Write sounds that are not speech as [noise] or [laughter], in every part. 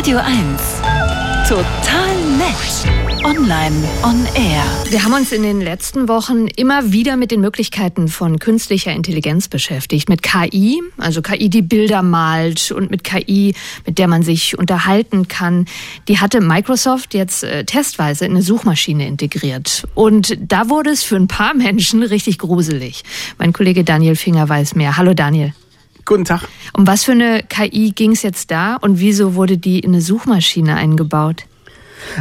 Radio 1. Total nett. Online on Air. Wir haben uns in den letzten Wochen immer wieder mit den Möglichkeiten von künstlicher Intelligenz beschäftigt. Mit KI, also KI, die Bilder malt und mit KI, mit der man sich unterhalten kann. Die hatte Microsoft jetzt äh, testweise in eine Suchmaschine integriert. Und da wurde es für ein paar [laughs] Menschen richtig gruselig. Mein Kollege Daniel Finger weiß mehr. Hallo Daniel. Guten Tag. Um was für eine KI ging es jetzt da und wieso wurde die in eine Suchmaschine eingebaut?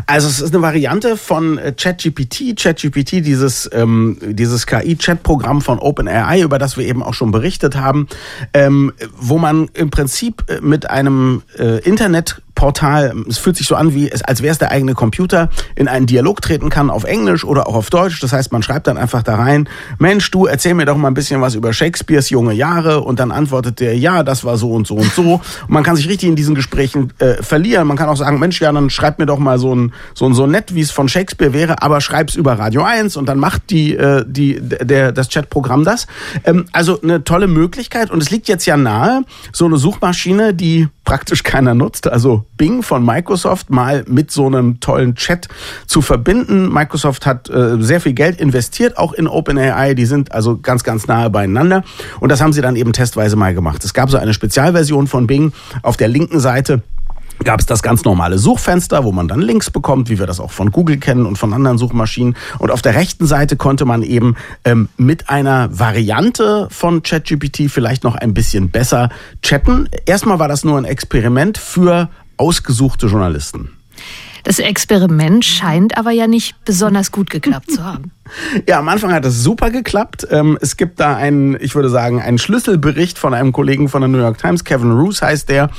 Also es ist eine Variante von äh, ChatGPT. ChatGPT, dieses, ähm, dieses KI-Chat-Programm von OpenAI, über das wir eben auch schon berichtet haben, ähm, wo man im Prinzip äh, mit einem äh, Internet Portal, es fühlt sich so an, wie es, als wäre es der eigene Computer, in einen Dialog treten kann auf Englisch oder auch auf Deutsch. Das heißt, man schreibt dann einfach da rein, Mensch, du erzähl mir doch mal ein bisschen was über Shakespeares junge Jahre und dann antwortet der, ja, das war so und so und so. Und man kann sich richtig in diesen Gesprächen äh, verlieren. Man kann auch sagen, Mensch, ja, dann schreib mir doch mal so ein so ein Sonett, wie es von Shakespeare wäre, aber schreib's über Radio 1 und dann macht die äh, die der das Chatprogramm das. Ähm, also eine tolle Möglichkeit und es liegt jetzt ja nahe, so eine Suchmaschine, die praktisch keiner nutzt, also Bing von Microsoft mal mit so einem tollen Chat zu verbinden. Microsoft hat äh, sehr viel Geld investiert, auch in OpenAI. Die sind also ganz, ganz nahe beieinander. Und das haben sie dann eben testweise mal gemacht. Es gab so eine Spezialversion von Bing auf der linken Seite gab es das ganz normale Suchfenster, wo man dann Links bekommt, wie wir das auch von Google kennen und von anderen Suchmaschinen. Und auf der rechten Seite konnte man eben ähm, mit einer Variante von ChatGPT vielleicht noch ein bisschen besser chatten. Erstmal war das nur ein Experiment für ausgesuchte Journalisten. Das Experiment scheint aber ja nicht besonders gut geklappt zu haben. [laughs] Ja, am Anfang hat es super geklappt. Ähm, es gibt da einen, ich würde sagen, einen Schlüsselbericht von einem Kollegen von der New York Times, Kevin Roos heißt der.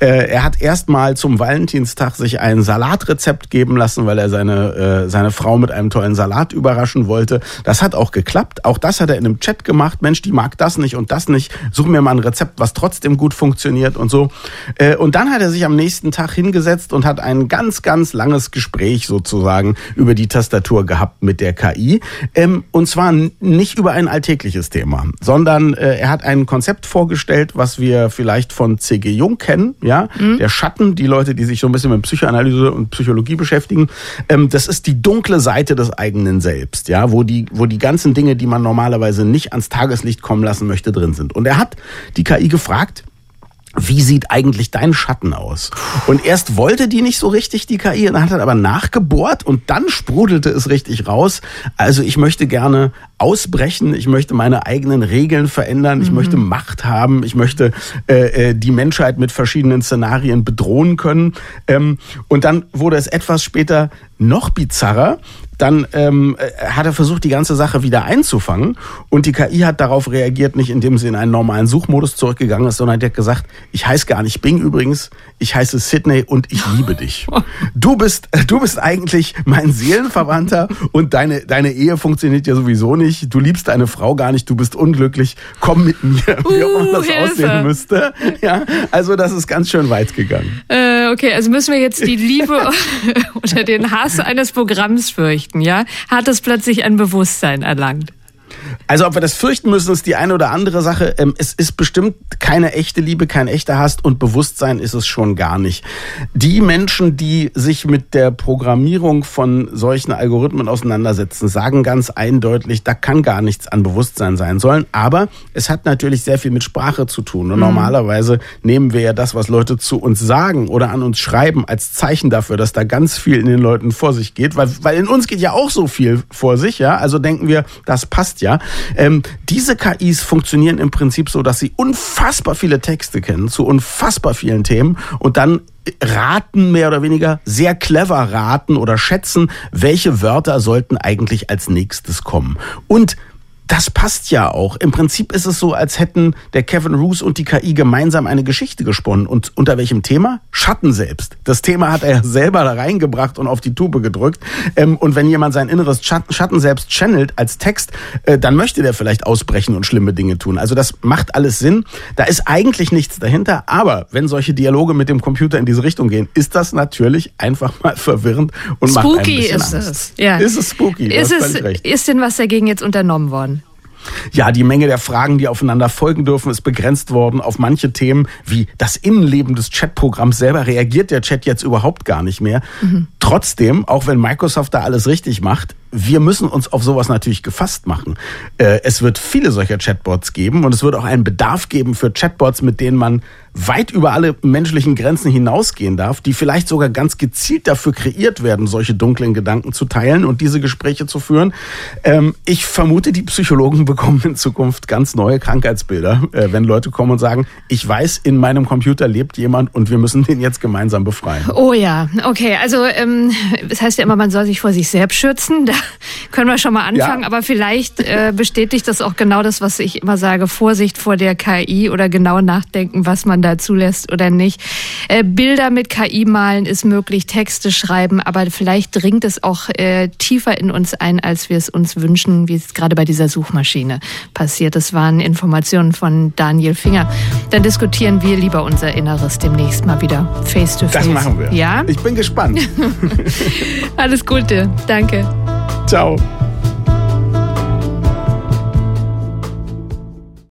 Äh, er hat erstmal zum Valentinstag sich ein Salatrezept geben lassen, weil er seine, äh, seine Frau mit einem tollen Salat überraschen wollte. Das hat auch geklappt. Auch das hat er in einem Chat gemacht. Mensch, die mag das nicht und das nicht. Such mir mal ein Rezept, was trotzdem gut funktioniert und so. Äh, und dann hat er sich am nächsten Tag hingesetzt und hat ein ganz, ganz langes Gespräch sozusagen über die Tastatur gehabt mit der KI. Ähm, und zwar nicht über ein alltägliches Thema, sondern äh, er hat ein Konzept vorgestellt, was wir vielleicht von C.G. Jung kennen, ja, mhm. der Schatten, die Leute, die sich so ein bisschen mit Psychoanalyse und Psychologie beschäftigen. Ähm, das ist die dunkle Seite des eigenen Selbst, ja, wo die, wo die ganzen Dinge, die man normalerweise nicht ans Tageslicht kommen lassen möchte, drin sind. Und er hat die KI gefragt, wie sieht eigentlich dein Schatten aus? Und erst wollte die nicht so richtig, die KI, dann hat er aber nachgebohrt und dann sprudelte es richtig raus. Also ich möchte gerne ausbrechen, ich möchte meine eigenen Regeln verändern, ich mhm. möchte Macht haben, ich möchte äh, äh, die Menschheit mit verschiedenen Szenarien bedrohen können. Ähm, und dann wurde es etwas später noch bizarrer. Dann ähm, äh, hat er versucht, die ganze Sache wieder einzufangen. Und die KI hat darauf reagiert, nicht indem sie in einen normalen Suchmodus zurückgegangen ist, sondern die hat gesagt, ich heiße gar nicht Bing übrigens, ich heiße Sydney und ich liebe dich. [laughs] Du bist, du bist eigentlich mein Seelenverwandter und deine, deine Ehe funktioniert ja sowieso nicht. Du liebst deine Frau gar nicht, du bist unglücklich. Komm mit mir, [laughs] wie auch immer das uh, aussehen müsste. Ja, also das ist ganz schön weit gegangen. Äh, okay, also müssen wir jetzt die Liebe [laughs] oder den Hass eines Programms fürchten, ja? Hat es plötzlich ein Bewusstsein erlangt? Also ob wir das fürchten müssen, ist die eine oder andere Sache. Ähm, es ist bestimmt keine echte Liebe, kein echter Hass und Bewusstsein ist es schon gar nicht. Die Menschen, die sich mit der Programmierung von solchen Algorithmen auseinandersetzen, sagen ganz eindeutig, da kann gar nichts an Bewusstsein sein sollen. Aber es hat natürlich sehr viel mit Sprache zu tun. Und mhm. normalerweise nehmen wir ja das, was Leute zu uns sagen oder an uns schreiben, als Zeichen dafür, dass da ganz viel in den Leuten vor sich geht. Weil, weil in uns geht ja auch so viel vor sich, ja. Also denken wir, das passt ja. Ähm, diese KIs funktionieren im Prinzip so, dass sie unfassbar viele Texte kennen zu unfassbar vielen Themen und dann raten mehr oder weniger sehr clever raten oder schätzen, welche Wörter sollten eigentlich als nächstes kommen. Und das passt ja auch. Im Prinzip ist es so, als hätten der Kevin Roos und die KI gemeinsam eine Geschichte gesponnen. Und unter welchem Thema? Schatten selbst. Das Thema hat er selber da reingebracht und auf die Tube gedrückt. Ähm, und wenn jemand sein inneres Schatten selbst channelt als Text, äh, dann möchte der vielleicht ausbrechen und schlimme Dinge tun. Also das macht alles Sinn. Da ist eigentlich nichts dahinter. Aber wenn solche Dialoge mit dem Computer in diese Richtung gehen, ist das natürlich einfach mal verwirrend und spooky macht ein bisschen ist Angst. es. Ja. Ist es spooky? Ist, es, ist denn was dagegen jetzt unternommen worden? Ja, die Menge der Fragen, die aufeinander folgen dürfen, ist begrenzt worden. Auf manche Themen wie das Innenleben des Chatprogramms selber reagiert der Chat jetzt überhaupt gar nicht mehr. Mhm. Trotzdem, auch wenn Microsoft da alles richtig macht, wir müssen uns auf sowas natürlich gefasst machen. Äh, es wird viele solcher Chatbots geben und es wird auch einen Bedarf geben für Chatbots, mit denen man weit über alle menschlichen Grenzen hinausgehen darf, die vielleicht sogar ganz gezielt dafür kreiert werden, solche dunklen Gedanken zu teilen und diese Gespräche zu führen. Ähm, ich vermute, die Psychologen [laughs] bekommen in Zukunft ganz neue Krankheitsbilder, äh, wenn Leute kommen und sagen, ich weiß, in meinem Computer lebt jemand und wir müssen den jetzt gemeinsam befreien. Oh ja, okay. Also ähm, das heißt ja immer, man soll sich vor sich selbst schützen. [laughs] Können wir schon mal anfangen, ja. aber vielleicht äh, bestätigt das auch genau das, was ich immer sage, Vorsicht vor der KI oder genau nachdenken, was man da zulässt oder nicht. Äh, Bilder mit KI malen ist möglich, Texte schreiben, aber vielleicht dringt es auch äh, tiefer in uns ein, als wir es uns wünschen, wie es gerade bei dieser Suchmaschine passiert. Das waren Informationen von Daniel Finger. Dann diskutieren wir lieber unser Inneres demnächst mal wieder face to face. Das machen wir. Ja? Ich bin gespannt. [laughs] [laughs] Alles Gute. Danke. Chao.